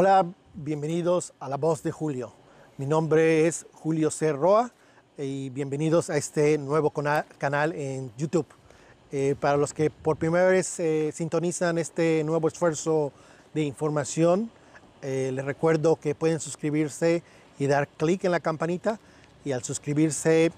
Hola, bienvenidos a La Voz de Julio. Mi nombre es Julio C. Roa y bienvenidos a este nuevo canal en YouTube. Eh, para los que por primera vez eh, sintonizan este nuevo esfuerzo de información, eh, les recuerdo que pueden suscribirse y dar clic en la campanita y al suscribirse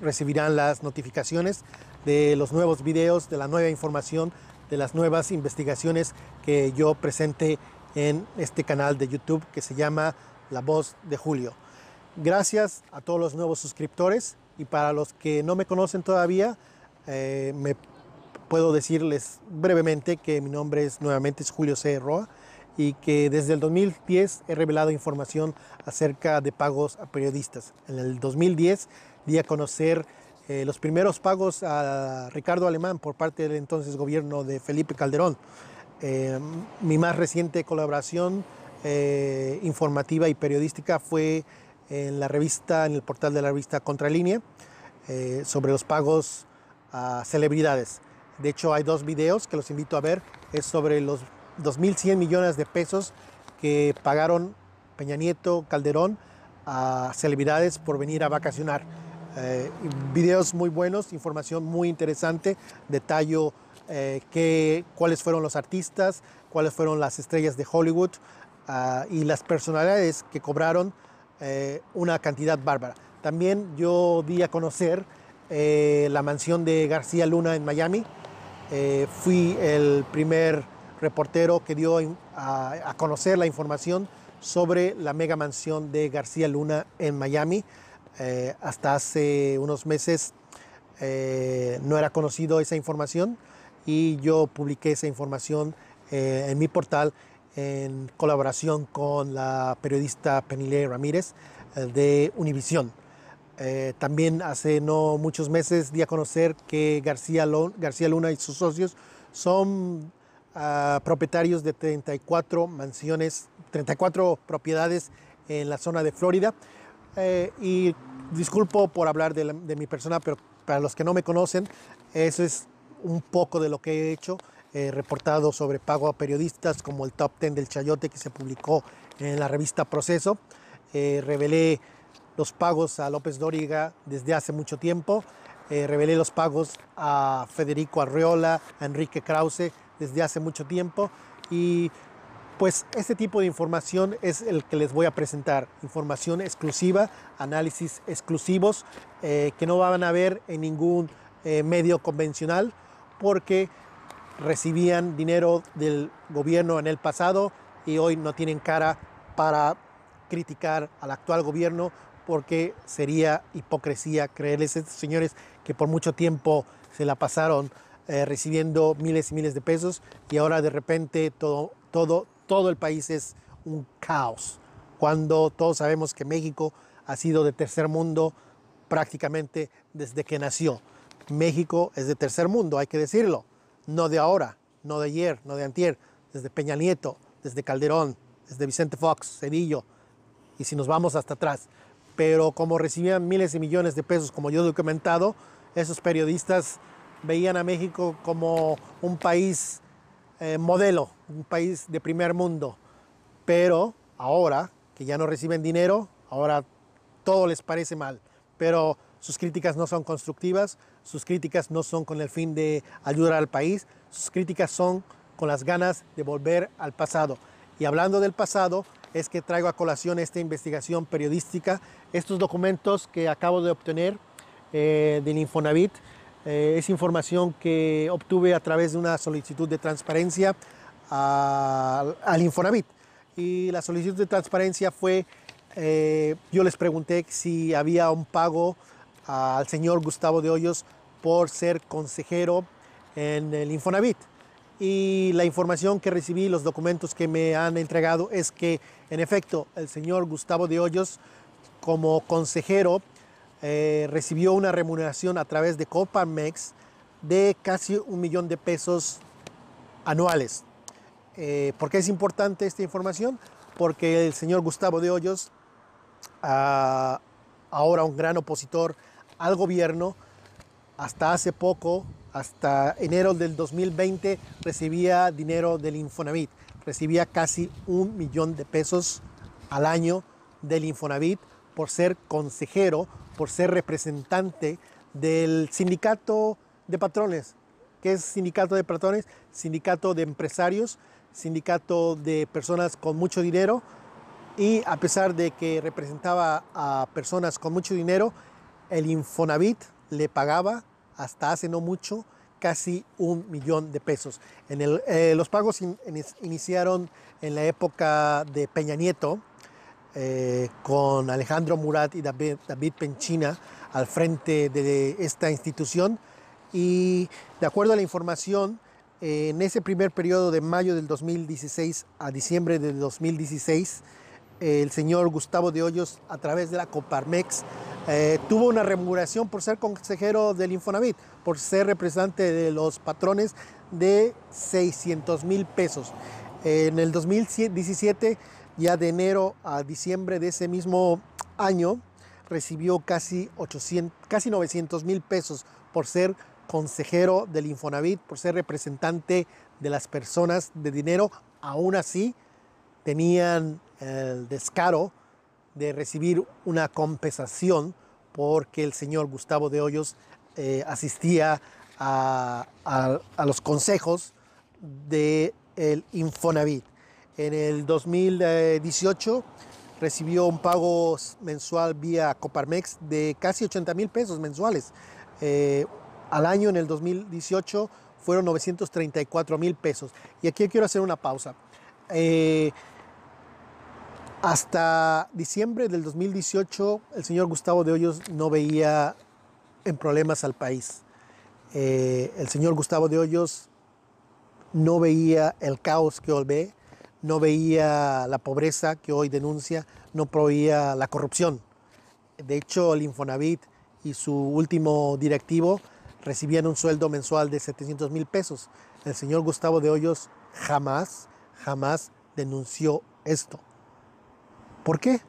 recibirán las notificaciones de los nuevos videos, de la nueva información, de las nuevas investigaciones que yo presente en este canal de YouTube que se llama La Voz de Julio. Gracias a todos los nuevos suscriptores y para los que no me conocen todavía, eh, me puedo decirles brevemente que mi nombre es nuevamente es Julio C. Roa y que desde el 2010 he revelado información acerca de pagos a periodistas. En el 2010 di a conocer eh, los primeros pagos a Ricardo Alemán por parte del entonces gobierno de Felipe Calderón. Eh, mi más reciente colaboración informativa y periodística fue en la revista, en el portal de la revista Contralínea, sobre los pagos a celebridades. De hecho, hay dos videos que los invito a ver. Es sobre los 2.100 millones de pesos que pagaron Peña Nieto, Calderón a celebridades por venir a vacacionar. Eh, videos muy buenos, información muy interesante, detallo eh, cuáles fueron los artistas, cuáles fueron las estrellas de Hollywood ah, y las personalidades que cobraron eh, una cantidad bárbara. También yo di a conocer eh, la mansión de García Luna en Miami. Eh, fui el primer reportero que dio a, conocer la información sobre la mega mansión de García Luna en Miami. Eh, hasta hace unos meses no era conocido esa información y yo publiqué esa información en mi portal en colaboración con la periodista Penile Ramírez de Univisión. Eh, también hace no muchos meses di a conocer que García, Luna y sus socios son ah, propietarios de 34 mansiones, 34 propiedades en la zona de Florida. Eh, y disculpo por hablar de, mi persona, pero para los que no me conocen, eso es un poco de lo que he hecho. He reportado sobre pago a periodistas como el top 10 del Chayote que se publicó en la revista Proceso. Eh, revelé los pagos a López Dóriga desde hace mucho tiempo. Eh, revelé los pagos a Federico Arreola, a Enrique Krause desde hace mucho tiempo. Y pues este tipo de información es el que les voy a presentar. Información exclusiva, análisis exclusivos eh, que no van a ver en ningún medio convencional porque recibían dinero del gobierno en el pasado y hoy no tienen cara para criticar al actual gobierno porque sería hipocresía creerles estos señores que por mucho tiempo se la pasaron eh, recibiendo miles y miles de pesos y ahora de repente todo, todo, todo el país es un caos, cuando todos sabemos que México ha sido de tercer mundo prácticamente desde que nació. México es de tercer mundo, hay que decirlo, no de ahora, no de ayer, no de antier, desde Peña Nieto, desde Calderón, desde Vicente Fox, Cedillo, y si nos vamos hasta atrás pero como recibían miles y millones de pesos, como yo he documentado, esos periodistas veían a México como un país eh, modelo, un país de primer mundo. Pero ahora que ya no reciben dinero, ahora todo les parece mal. Pero sus críticas no son constructivas, sus críticas no son con el fin de ayudar al país, sus críticas son con las ganas de volver al pasado. Y hablando del pasado, es que traigo a colación esta investigación periodística, estos documentos que acabo de obtener eh, del Infonavit. Eh, es información que obtuve a través de una solicitud de transparencia al Infonavit. Y la solicitud de transparencia fue, eh, yo les pregunté si había un pago al señor Gustavo de Hoyos por ser consejero en el Infonavit y la información que recibí, los documentos que me han entregado es que en efecto el señor Gustavo de Hoyos como consejero eh, recibió una remuneración a través de Copamex de casi un millón de pesos anuales. Eh, ¿Por qué es importante esta información? Porque el señor Gustavo de Hoyos, ah, ahora un gran opositor al gobierno, hasta hace poco hasta enero del 2020 recibía dinero del Infonavit, recibía casi un millón de pesos al año del Infonavit por ser consejero, por ser representante del sindicato de patrones. ¿Qué es sindicato de patrones? Sindicato de empresarios, sindicato de personas con mucho dinero y a pesar de que representaba a personas con mucho dinero, el Infonavit le pagaba hasta hace no mucho casi un millón de pesos. En el, eh, los pagos iniciaron en la época de Peña Nieto, eh, con Alejandro Murat y David, David Penchina al frente de esta institución. Y de acuerdo a la información, en ese primer periodo de mayo del 2016 a diciembre del 2016, el señor Gustavo de Hoyos, a través de la Coparmex, eh, tuvo una remuneración por ser consejero del Infonavit, por ser representante de los patrones de 600 mil pesos. En el 2017, ya de enero a diciembre de ese mismo año, recibió casi, 800, casi 900 mil pesos por ser consejero del Infonavit, por ser representante de las personas de dinero. Aún así, tenían el descaro de recibir una compensación porque el señor Gustavo de Hoyos eh, asistía a, los consejos del el Infonavit. En el 2018 recibió un pago mensual vía Coparmex de casi 80 mil pesos mensuales. Eh, al año en el 2018 fueron 934 mil pesos. Y aquí quiero hacer una pausa. Eh, hasta diciembre del 2018, el señor Gustavo de Hoyos no veía en problemas al país. Eh, el señor Gustavo de Hoyos no veía el caos que hoy ve, no veía la pobreza que hoy denuncia, no veía la corrupción. De hecho, el Infonavit y su último directivo recibían un sueldo mensual de 700 mil pesos. El señor Gustavo de Hoyos jamás, jamás denunció esto. ¿Por qué?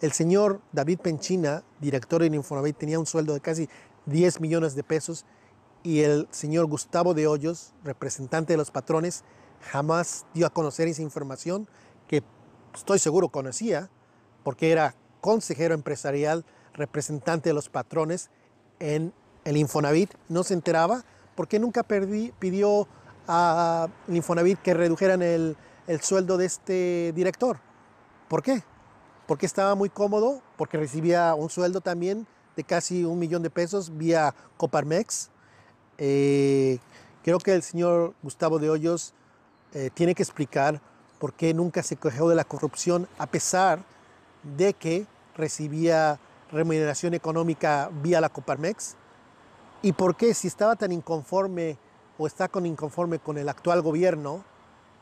El señor David Penchina, director de Infonavit, tenía un sueldo de casi 10 millones de pesos y el señor Gustavo de Hoyos, representante de los patrones, jamás dio a conocer esa información que estoy seguro conocía porque era consejero empresarial, representante de los patrones en el Infonavit, no se enteraba porque nunca pidió a Infonavit que redujeran el, el sueldo de este director. ¿Por qué? Porque estaba muy cómodo, porque recibía un sueldo también de casi un millón de pesos vía Coparmex. Eh, creo que el señor Gustavo de Hoyos eh, tiene que explicar por qué nunca se quejó de la corrupción a pesar de que recibía remuneración económica vía la Coparmex y por qué si estaba tan inconforme o está con inconforme con el actual gobierno,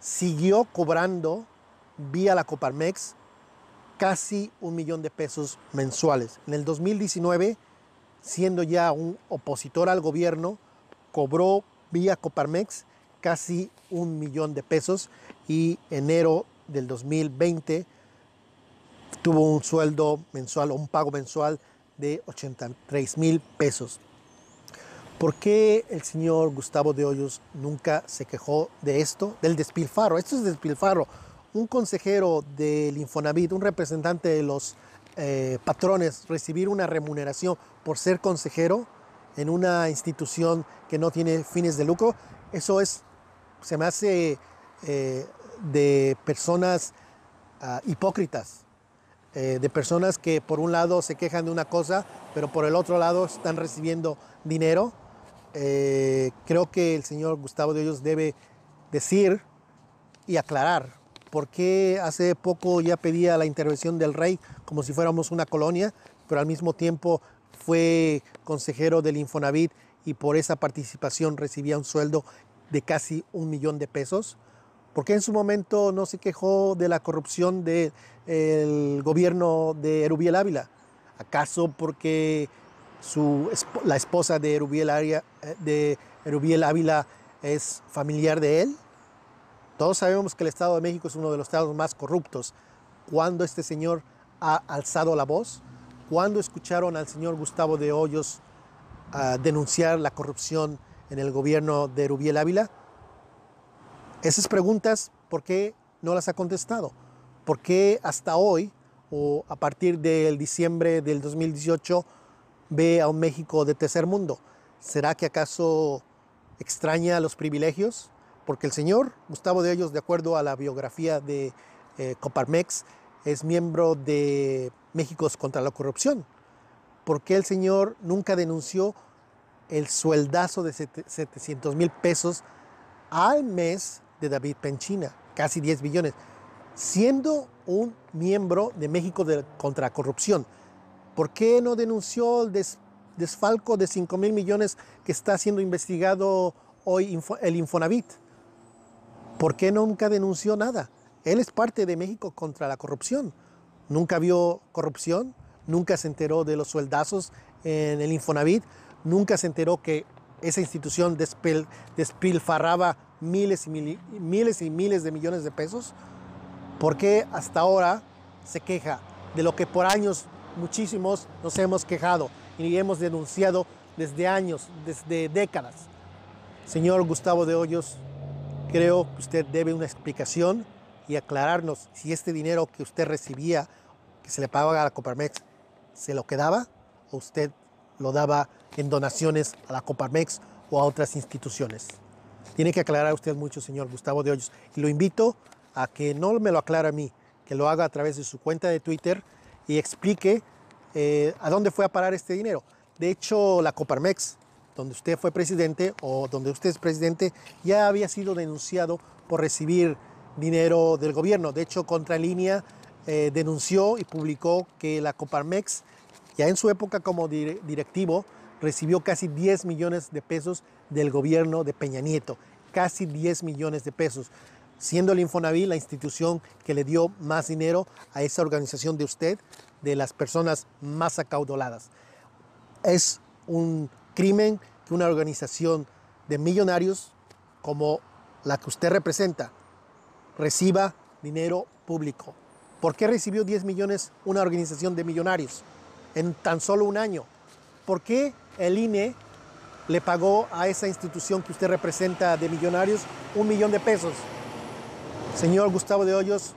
siguió cobrando vía la Coparmex casi un millón de pesos mensuales. En el 2019, siendo ya un opositor al gobierno, cobró vía Coparmex casi un millón de pesos y enero del 2020 tuvo un sueldo mensual o un pago mensual de 83 mil pesos. ¿Por qué el señor Gustavo de Hoyos nunca se quejó de esto, del despilfarro? Esto es despilfarro un consejero del Infonavit, un representante de los eh, patrones, recibir una remuneración por ser consejero en una institución que no tiene fines de lucro, eso es, se me hace eh, de personas ah, hipócritas, eh, de personas que por un lado se quejan de una cosa, pero por el otro lado están recibiendo dinero. creo que el señor Gustavo de Hoyos debe decir y aclarar por qué hace poco ya pedía la intervención del rey como si fuéramos una colonia, pero al mismo tiempo fue consejero del Infonavit y por esa participación recibía un sueldo de casi un millón de pesos. ¿Por qué en su momento no se quejó de la corrupción del gobierno de Erubiel Ávila? ¿Acaso porque la esposa de Erubiel, de Erubiel Ávila es familiar de él? Todos sabemos que el Estado de México es uno de los estados más corruptos. ¿Cuándo este señor ha alzado la voz? ¿Cuándo escucharon al señor Gustavo de Hoyos ah, denunciar la corrupción en el gobierno de Rubiel Ávila? Esas preguntas ¿por qué no las ha contestado? ¿Por qué hasta hoy o a partir del diciembre del 2018 ve a un México de tercer mundo? ¿Será que acaso extraña los privilegios? Porque el señor Gustavo de Hoyos, de acuerdo a la biografía de eh, Coparmex, es miembro de México contra la corrupción. ¿Por qué el señor nunca denunció el sueldazo de 700 mil pesos al mes de David Penchina? Casi 10 billones. Siendo un miembro de México contra la corrupción. ¿Por qué no denunció el desfalco de 5 mil millones que está siendo investigado hoy el Infonavit? ¿Por qué nunca denunció nada? Él es parte de México contra la corrupción. Nunca vio corrupción, nunca se enteró de los sueldazos en el Infonavit, nunca se enteró que esa institución despilfarraba miles y miles y miles de millones de pesos. ¿Por qué hasta ahora se queja de lo que por años muchísimos nos hemos quejado y hemos denunciado desde años, desde décadas? Señor Gustavo de Hoyos, creo que usted debe una explicación y aclararnos si este dinero que usted recibía, que se le pagaba a la Coparmex, se lo quedaba o usted lo daba en donaciones a la Coparmex o a otras instituciones. Tiene que aclarar usted mucho, señor Gustavo de Hoyos. Y lo invito a que no me lo aclare a mí, que lo haga a través de su cuenta de Twitter y explique eh, a dónde fue a parar este dinero. De hecho, la Coparmex, donde usted fue presidente o donde usted es presidente, ya había sido denunciado por recibir dinero del gobierno. De hecho, Contralínea eh, denunció y publicó que la Coparmex, ya en su época como directivo, recibió casi 10 millones de pesos del gobierno de Peña Nieto. Casi 10 millones de pesos, siendo el Infonavit la institución que le dio más dinero a esa organización de usted, de las personas más acaudaladas. Es un crimen que una organización de millonarios como la que usted representa reciba dinero público. ¿Por qué recibió 10 millones una organización de millonarios en tan solo un año? ¿Por qué el INE le pagó a esa institución que usted representa de millonarios un millón de pesos? Señor Gustavo de Hoyos,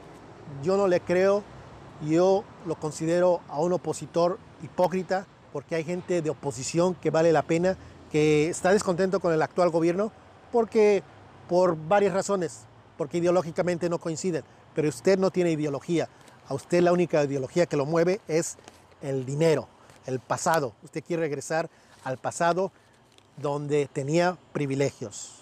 yo no le creo, yo lo considero a un opositor hipócrita porque hay gente de oposición que vale la pena, que está descontento con el actual gobierno porque por varias razones porque ideológicamente no coinciden, pero usted no tiene ideología. A usted la única ideología que lo mueve es el dinero, el pasado. Usted quiere regresar al pasado donde tenía privilegios.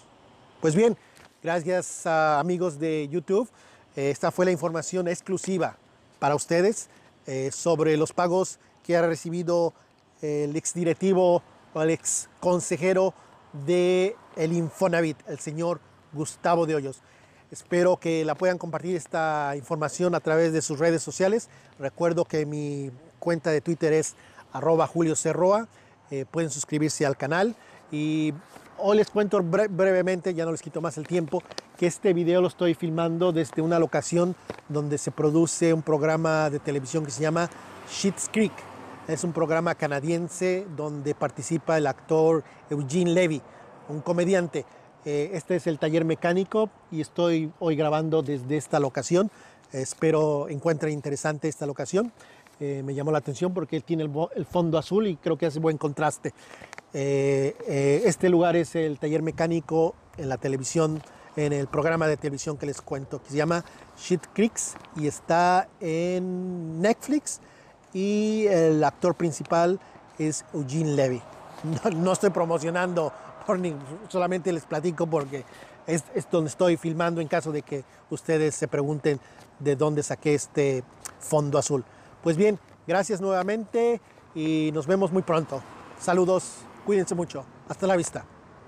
Pues bien, gracias amigos de YouTube. Eh, esta fue la información exclusiva para ustedes eh, sobre los pagos que ha recibido el exdirectivo o el ex consejero de el Infonavit, el señor Gustavo de Hoyos. Espero que la puedan compartir esta información a través de sus redes sociales. Recuerdo que mi cuenta de Twitter es arroba Julio Cerroa. Eh, pueden suscribirse al canal. Y hoy les cuento brevemente, ya no les quito más el tiempo, que este video lo estoy filmando desde una locación donde se produce un programa de televisión que se llama Schitt's Creek. Es un programa canadiense donde participa el actor Eugene Levy, un comediante. Eh, este es el taller mecánico y estoy hoy grabando desde esta locación. Espero encuentren interesante esta locación. Eh, me llamó la atención porque tiene el, fondo azul y creo que hace buen contraste. Eh, este lugar es el taller mecánico en la televisión, en el programa de televisión que les cuento, que se llama Shit Creeks y está en Netflix y el actor principal es Eugene Levy. no estoy promocionando solamente les platico porque es, es, donde estoy filmando en caso de que ustedes se pregunten de dónde saqué este fondo azul. Pues bien, gracias nuevamente y nos vemos muy pronto. Saludos, cuídense mucho. Hasta la vista.